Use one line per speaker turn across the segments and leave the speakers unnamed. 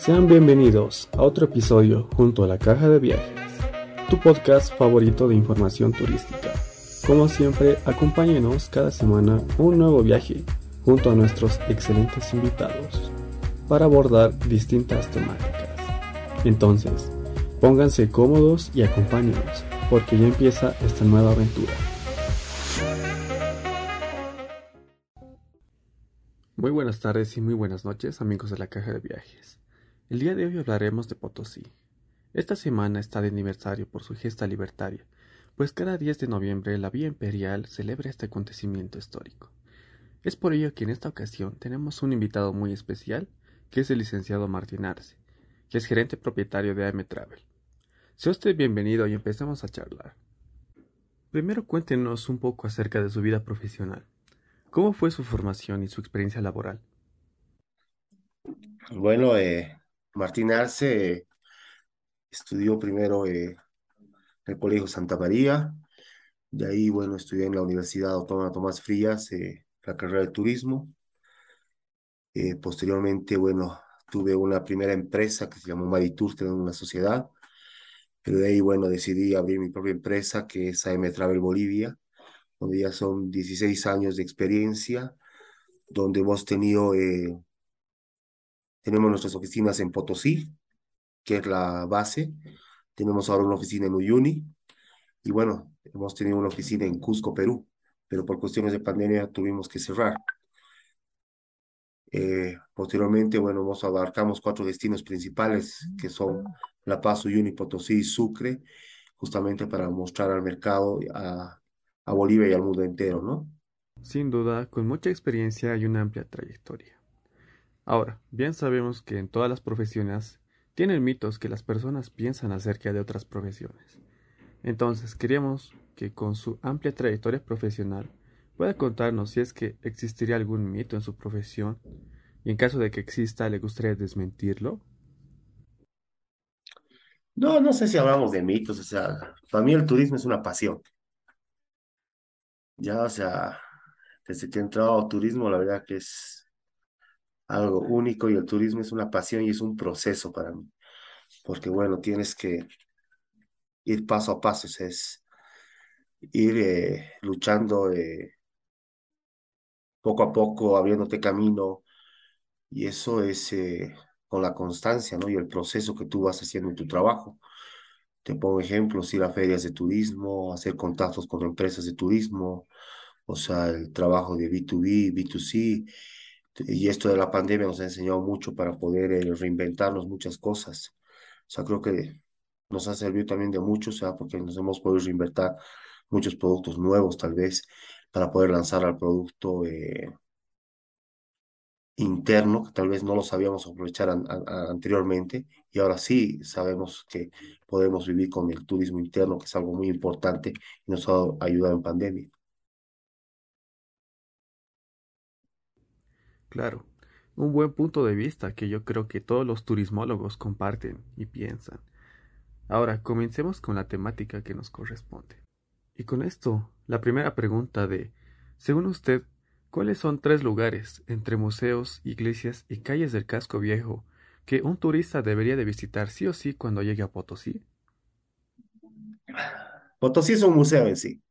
Sean bienvenidos a otro episodio junto a la Caja de Viajes, tu podcast favorito de información turística. Como siempre, acompáñenos cada semana un nuevo viaje junto a nuestros excelentes invitados para abordar distintas temáticas. Entonces, pónganse cómodos y acompáñenos porque ya empieza esta nueva aventura. Muy buenas tardes y muy buenas noches amigos de la caja de viajes. El día de hoy hablaremos de Potosí. Esta semana está de aniversario por su gesta libertaria, pues cada 10 de noviembre la Vía Imperial celebra este acontecimiento histórico. Es por ello que en esta ocasión tenemos un invitado muy especial, que es el licenciado Martín Arce, que es gerente propietario de AM Travel. Sea usted bienvenido y empecemos a charlar. Primero cuéntenos un poco acerca de su vida profesional. ¿Cómo fue su formación y su experiencia laboral?
Bueno, eh, Martín Arce eh, estudió primero eh, en el Colegio Santa María, de ahí, bueno, estudié en la Universidad Autónoma Tomás Frías eh, la carrera de turismo. posteriormente, bueno, tuve una primera empresa que se llamó Maritur, que una sociedad, pero de ahí, bueno, decidí abrir mi propia empresa que es AM Travel Bolivia donde ya son 16 años de experiencia, donde hemos tenido, eh, tenemos nuestras oficinas en Potosí, que es la base, tenemos ahora una oficina en Uyuni, y bueno, hemos tenido una oficina en Cusco, Perú, pero por cuestiones de pandemia tuvimos que cerrar. Eh, posteriormente, bueno, nos abarcamos cuatro destinos principales, que son La Paz, Uyuni, Potosí y Sucre, justamente para mostrar al mercado, a, a Bolivia y al mundo entero, ¿no?
Sin duda, con mucha experiencia y una amplia trayectoria. Ahora, bien sabemos que en todas las profesiones tienen mitos que las personas piensan acerca de otras profesiones. Entonces, queríamos que con su amplia trayectoria profesional pueda contarnos si es que existiría algún mito en su profesión y en caso de que exista, ¿le gustaría desmentirlo?
No, no sé si hablamos de mitos, o sea, para mí el turismo es una pasión. Ya, o sea, desde que he entrado al turismo, la verdad que es algo único y el turismo es una pasión y es un proceso para mí. Porque bueno, tienes que ir paso a paso, es ir eh, luchando eh, poco a poco, abriéndote camino y eso es eh, con la constancia, ¿no? Y el proceso que tú vas haciendo en tu trabajo. Te pongo ejemplos, ir a ferias de turismo, hacer contactos con empresas de turismo, o sea, el trabajo de B2B, B2C, y esto de la pandemia nos ha enseñado mucho para poder eh, reinventarnos muchas cosas. O sea, creo que nos ha servido también de mucho, o sea, porque nos hemos podido reinventar muchos productos nuevos, tal vez, para poder lanzar al producto eh, interno, que tal vez no lo sabíamos aprovechar anteriormente, y ahora sí sabemos que podemos vivir con el turismo interno, que es algo muy importante y nos ha ayudado en pandemia.
Claro, un buen punto de vista que yo creo que todos los turismólogos comparten y piensan. Ahora, comencemos con la temática que nos corresponde. Y con esto, la primera pregunta de, según usted, ¿cuáles son tres lugares, entre museos, iglesias y calles del casco viejo, que un turista debería de visitar sí o sí cuando llegue a Potosí?
Potosí es un museo en sí.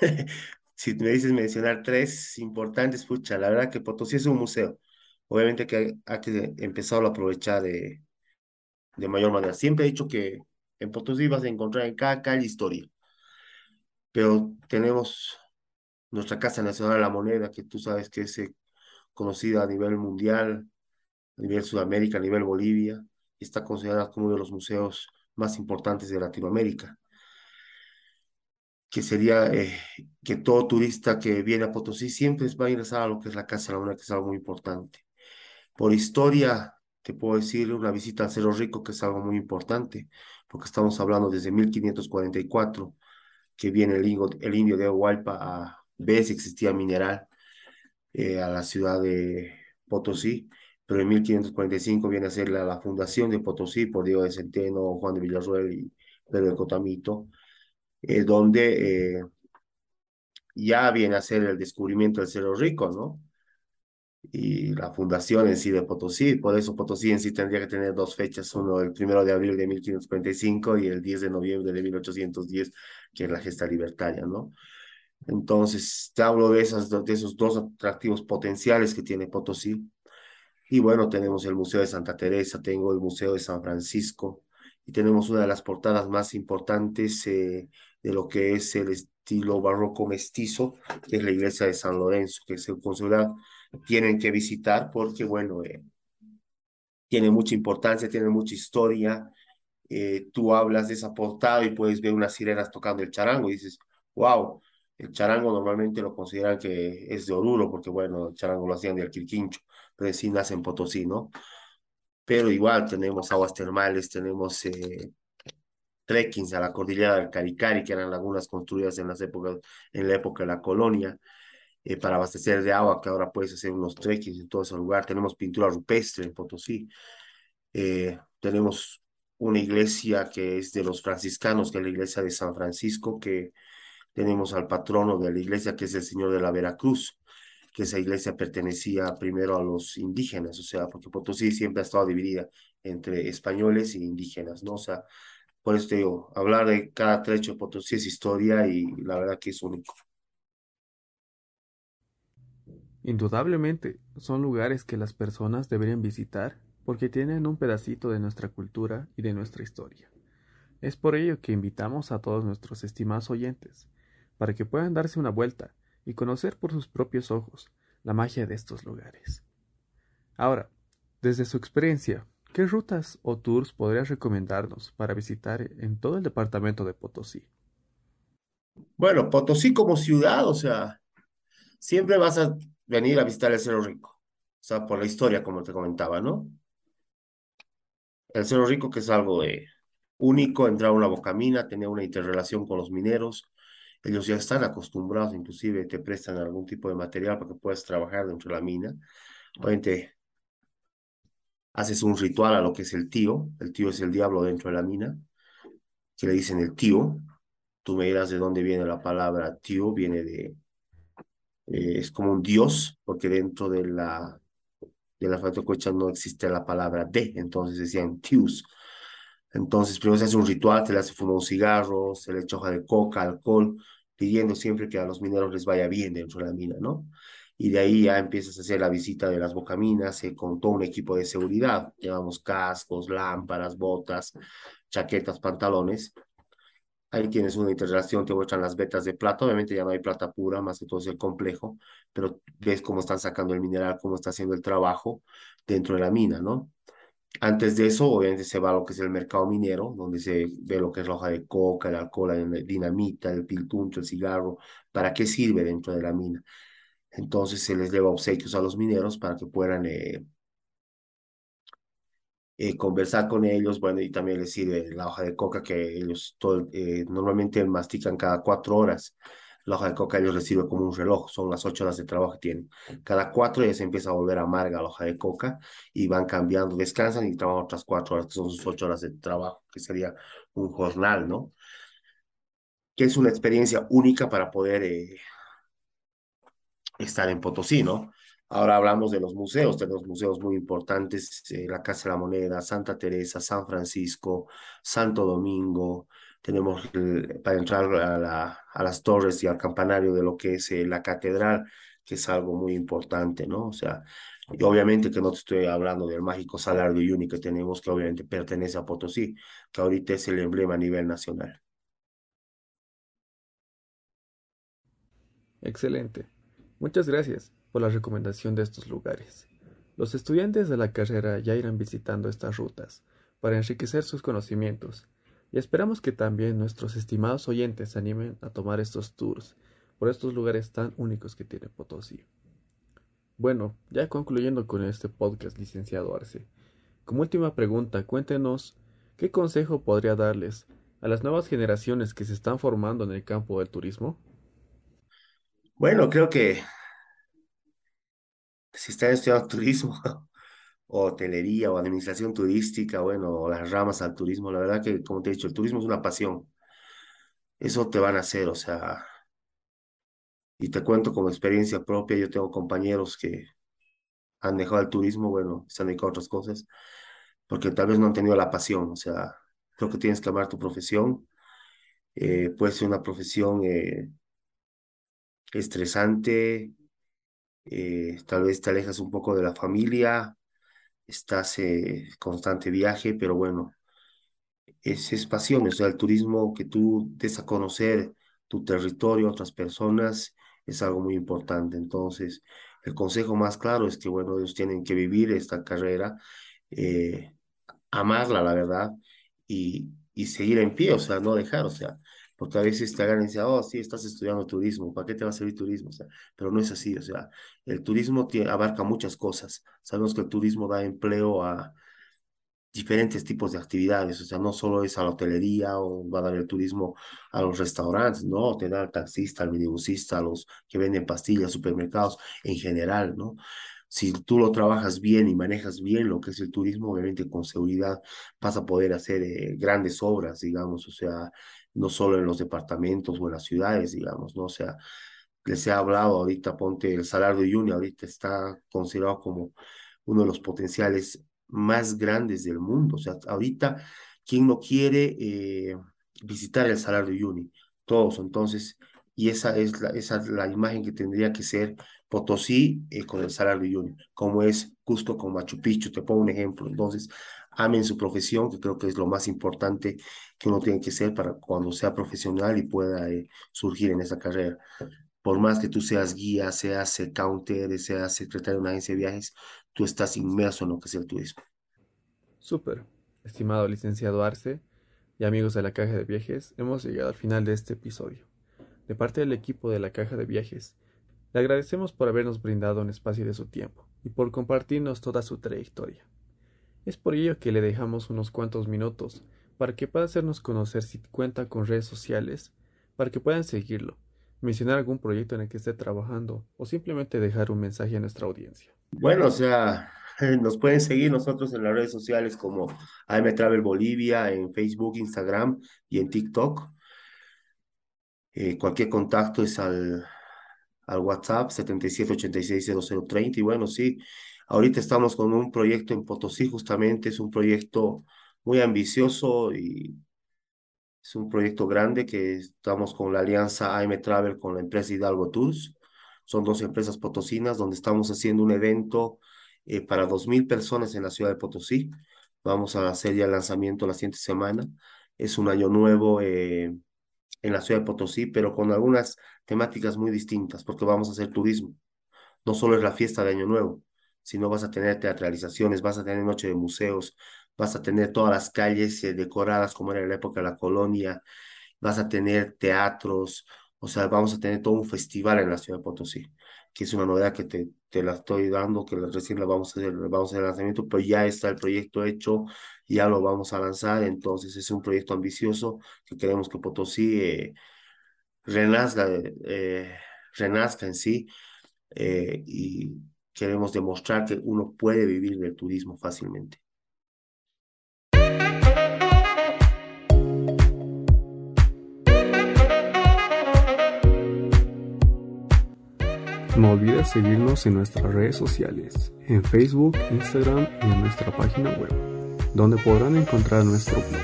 si me dices mencionar tres importantes, pucha, la verdad que Potosí es un museo. Obviamente que hay que empezar a aprovechar de, de mayor manera. Siempre he dicho que en Potosí vas a encontrar en cada calle historia. Pero tenemos nuestra Casa Nacional de la Moneda, que tú sabes que es eh, conocida a nivel mundial, a nivel Sudamérica, a nivel Bolivia, está considerada como uno de los museos más importantes de Latinoamérica que sería eh, que todo turista que viene a Potosí siempre va a ingresar a lo que es la Casa de la Moneda, que es algo muy importante. Por historia, te puedo decir una visita al Cerro Rico, que es algo muy importante, porque estamos hablando desde 1544, que viene el, indio, el indio de Hualpa a ver si existía mineral eh, a la ciudad de Potosí, pero en 1545 viene a ser la, la fundación de Potosí por Diego de Centeno, Juan de Villarroel y Pedro de Cotamito, eh, donde eh, ya viene a ser el descubrimiento del Cerro Rico, ¿no? y la fundación en sí de Potosí. Por eso Potosí en sí tendría que tener dos fechas, uno el primero de abril de 1545 y el 10 de noviembre de 1810, que es la gesta libertaria, ¿no? Entonces, te hablo de, esas, de esos dos atractivos potenciales que tiene Potosí. Y bueno, tenemos el Museo de Santa Teresa, tengo el Museo de San Francisco y tenemos una de las portadas más importantes eh, de lo que es el estilo barroco mestizo, que es la iglesia de San Lorenzo, que se considera tienen que visitar porque, bueno, eh, tiene mucha importancia, tiene mucha historia. Eh, tú hablas de esa portada y puedes ver unas sirenas tocando el charango y dices, wow, el charango normalmente lo consideran que es de Oruro, porque bueno, el charango lo hacían de Alquilquincho, pero sí nace en Potosí, ¿no? Pero igual tenemos aguas termales, tenemos eh, trekkings a la cordillera del Caricari, que eran lagunas construidas en, las épocas, en la época de la colonia, eh, para abastecer de agua, que ahora puedes hacer unos trekkings en todo ese lugar. Tenemos pintura rupestre en Potosí. Eh, tenemos una iglesia que es de los franciscanos, que es la iglesia de San Francisco, que tenemos al patrono de la iglesia, que es el Señor de la Veracruz, que esa iglesia pertenecía primero a los indígenas, o sea, porque Potosí siempre ha estado dividida entre españoles e indígenas, ¿no? O sea, por eso digo, hablar de cada trecho de Potosí es historia y la verdad que es único.
Indudablemente, son lugares que las personas deberían visitar porque tienen un pedacito de nuestra cultura y de nuestra historia. Es por ello que invitamos a todos nuestros estimados oyentes para que puedan darse una vuelta y conocer por sus propios ojos la magia de estos lugares. Ahora, desde su experiencia, ¿qué rutas o tours podrías recomendarnos para visitar en todo el departamento de Potosí?
Bueno, Potosí como ciudad, o sea, siempre vas a venir a visitar el Cerro Rico, o sea, por la historia, como te comentaba, ¿no? El Cerro Rico que es algo de único, entrar a una bocamina, tener una interrelación con los mineros, ellos ya están acostumbrados, inclusive te prestan algún tipo de material para que puedas trabajar dentro de la mina. Obviamente, haces un ritual a lo que es el tío. El tío es el diablo dentro de la mina, que le dicen el tío. Tú me dirás de dónde viene la palabra tío, viene de, eh, es como un dios, porque dentro de la, de la no existe la palabra de, entonces decían tius. Entonces, primero se hace un ritual, se le hace fumar un cigarro, se le echa hoja de coca, alcohol, pidiendo siempre que a los mineros les vaya bien dentro de la mina, ¿no? Y de ahí ya empiezas a hacer la visita de las bocaminas eh, con todo un equipo de seguridad. Llevamos cascos, lámparas, botas, chaquetas, pantalones. Ahí tienes una interrelación, te muestran las vetas de plata. Obviamente ya no hay plata pura, más que todo es el complejo, pero ves cómo están sacando el mineral, cómo está haciendo el trabajo dentro de la mina, ¿no? Antes de eso, obviamente se va a lo que es el mercado minero, donde se ve lo que es la hoja de coca, el alcohol, la dinamita, el piltuncho, el cigarro, para qué sirve dentro de la mina. Entonces se les lleva obsequios a los mineros para que puedan eh, eh, conversar con ellos, bueno, y también les sirve la hoja de coca que ellos todo, eh, normalmente mastican cada cuatro horas la hoja de coca ellos reciben como un reloj, son las ocho horas de trabajo que tienen. Cada cuatro ya se empieza a volver amarga la hoja de coca y van cambiando, descansan y trabajan otras cuatro horas, que son sus ocho horas de trabajo, que sería un jornal, ¿no? Que es una experiencia única para poder estar en Potosí, ¿no? Ahora hablamos de los museos, tenemos museos muy importantes, eh, la Casa de la Moneda, Santa Teresa, San Francisco, Santo Domingo, tenemos para entrar a, la, a, las torres y al campanario de lo que es eh, la catedral, que es algo muy importante, ¿no? O sea, y obviamente que no te estoy hablando del mágico Salar de Uyuni que tenemos, que obviamente pertenece a Potosí, que ahorita es el emblema a nivel nacional.
Excelente. Muchas gracias por la recomendación de estos lugares. Los estudiantes de la carrera ya irán visitando estas rutas para enriquecer sus conocimientos y esperamos que también nuestros estimados oyentes se animen a tomar estos tours por estos lugares tan únicos que tiene Potosí. Bueno, ya concluyendo con este podcast, licenciado Arce, como última pregunta, cuéntenos qué consejo podría darles a las nuevas generaciones que se están formando en el campo del turismo.
Bueno, creo que si están estudiando turismo, o hotelería o administración turística, bueno, o las ramas al turismo, la verdad que, como te he dicho, el turismo es una pasión. Eso te van a hacer, o sea, y te cuento como experiencia propia, yo tengo compañeros que han dejado el turismo, bueno, se han dedicado a otras cosas, porque tal vez no han tenido la pasión, o sea, creo que tienes que amar tu profesión, eh, puede ser una profesión eh, estresante, eh, tal vez te alejas un poco de la familia, estás en constante viaje, pero bueno, es, es pasión, o sea, el turismo que tú des a conocer tu territorio otras personas es algo muy importante. Entonces, el consejo más claro es que, bueno, ellos tienen que vivir esta carrera, eh, amarla, la verdad, y, y seguir en pie, o sea, no dejar, o sea, porque a veces te agarran y dicen, oh, sí, estás estudiando turismo, ¿para qué te va a servir turismo? O sea, pero no es así, o sea, el turismo abarca muchas cosas. Sabemos que el turismo da empleo a diferentes tipos de actividades, o sea, no solo es a la hotelería o va a dar el turismo a los restaurantes, no, te da al taxista, al minibusista, a los que venden pastillas, supermercados en general, ¿no? Si tú lo trabajas bien y manejas bien lo que es el turismo, obviamente con seguridad vas a poder hacer eh, grandes obras, digamos, o sea, no solo en los departamentos o en las ciudades, digamos, ¿no? O sea, les he hablado ahorita, ponte el salario de Uyuni, ahorita está considerado como uno de los potenciales más grandes del mundo. O sea, ahorita, ¿quién no quiere eh, visitar el Salar de Uyuni? Todos, entonces, y esa es la, esa es la imagen que tendría que ser Potosí eh, con el de Uyuni, como es Cusco con Machu Picchu, te pongo un ejemplo. Entonces, amen su profesión, que creo que es lo más importante que uno tiene que ser para cuando sea profesional y pueda eh, surgir en esa carrera por más que tú seas guía, seas counter, seas secretario de una agencia de viajes, tú estás inmerso en lo que es el turismo.
Súper, estimado licenciado Arce y amigos de la Caja de Viajes, hemos llegado al final de este episodio. De parte del equipo de la Caja de Viajes, le agradecemos por habernos brindado un espacio de su tiempo y por compartirnos toda su trayectoria. Es por ello que le dejamos unos cuantos minutos para que pueda hacernos conocer si cuenta con redes sociales, para que puedan seguirlo mencionar algún proyecto en el que esté trabajando o simplemente dejar un mensaje a nuestra audiencia.
Bueno, o sea, nos pueden seguir nosotros en las redes sociales como AM Travel Bolivia, en Facebook, Instagram y en TikTok. Eh, cualquier contacto es al, al WhatsApp 77860030 y bueno, sí, ahorita estamos con un proyecto en Potosí, justamente es un proyecto muy ambicioso y es un proyecto grande que estamos con la alianza AM Travel con la empresa Hidalgo Tours. Son dos empresas potosinas donde estamos haciendo un evento eh, para dos mil personas en la ciudad de Potosí. Vamos a hacer ya el lanzamiento la siguiente semana. Es un año nuevo eh, en la ciudad de Potosí, pero con algunas temáticas muy distintas, porque vamos a hacer turismo. No solo es la fiesta de Año Nuevo, sino vas a tener teatralizaciones, vas a tener noche de museos, vas a tener todas las calles eh, decoradas como era en la época de la colonia, vas a tener teatros, o sea, vamos a tener todo un festival en la ciudad de Potosí, que es una novedad que te, te la estoy dando, que recién la vamos a hacer, vamos a hacer el lanzamiento, pero ya está el proyecto hecho, ya lo vamos a lanzar, entonces es un proyecto ambicioso que queremos que Potosí eh, renazca, eh, renazca en sí y queremos demostrar que uno puede vivir del turismo fácilmente.
No olvides seguirnos en nuestras redes sociales, en Facebook, Instagram y en nuestra página web, donde podrán encontrar nuestro blog.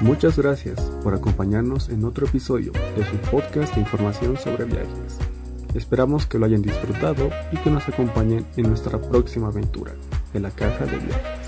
Muchas gracias por acompañarnos en otro episodio de su podcast de información sobre viajes. Esperamos que lo hayan disfrutado y que nos acompañen en nuestra próxima aventura de la caja de viajes.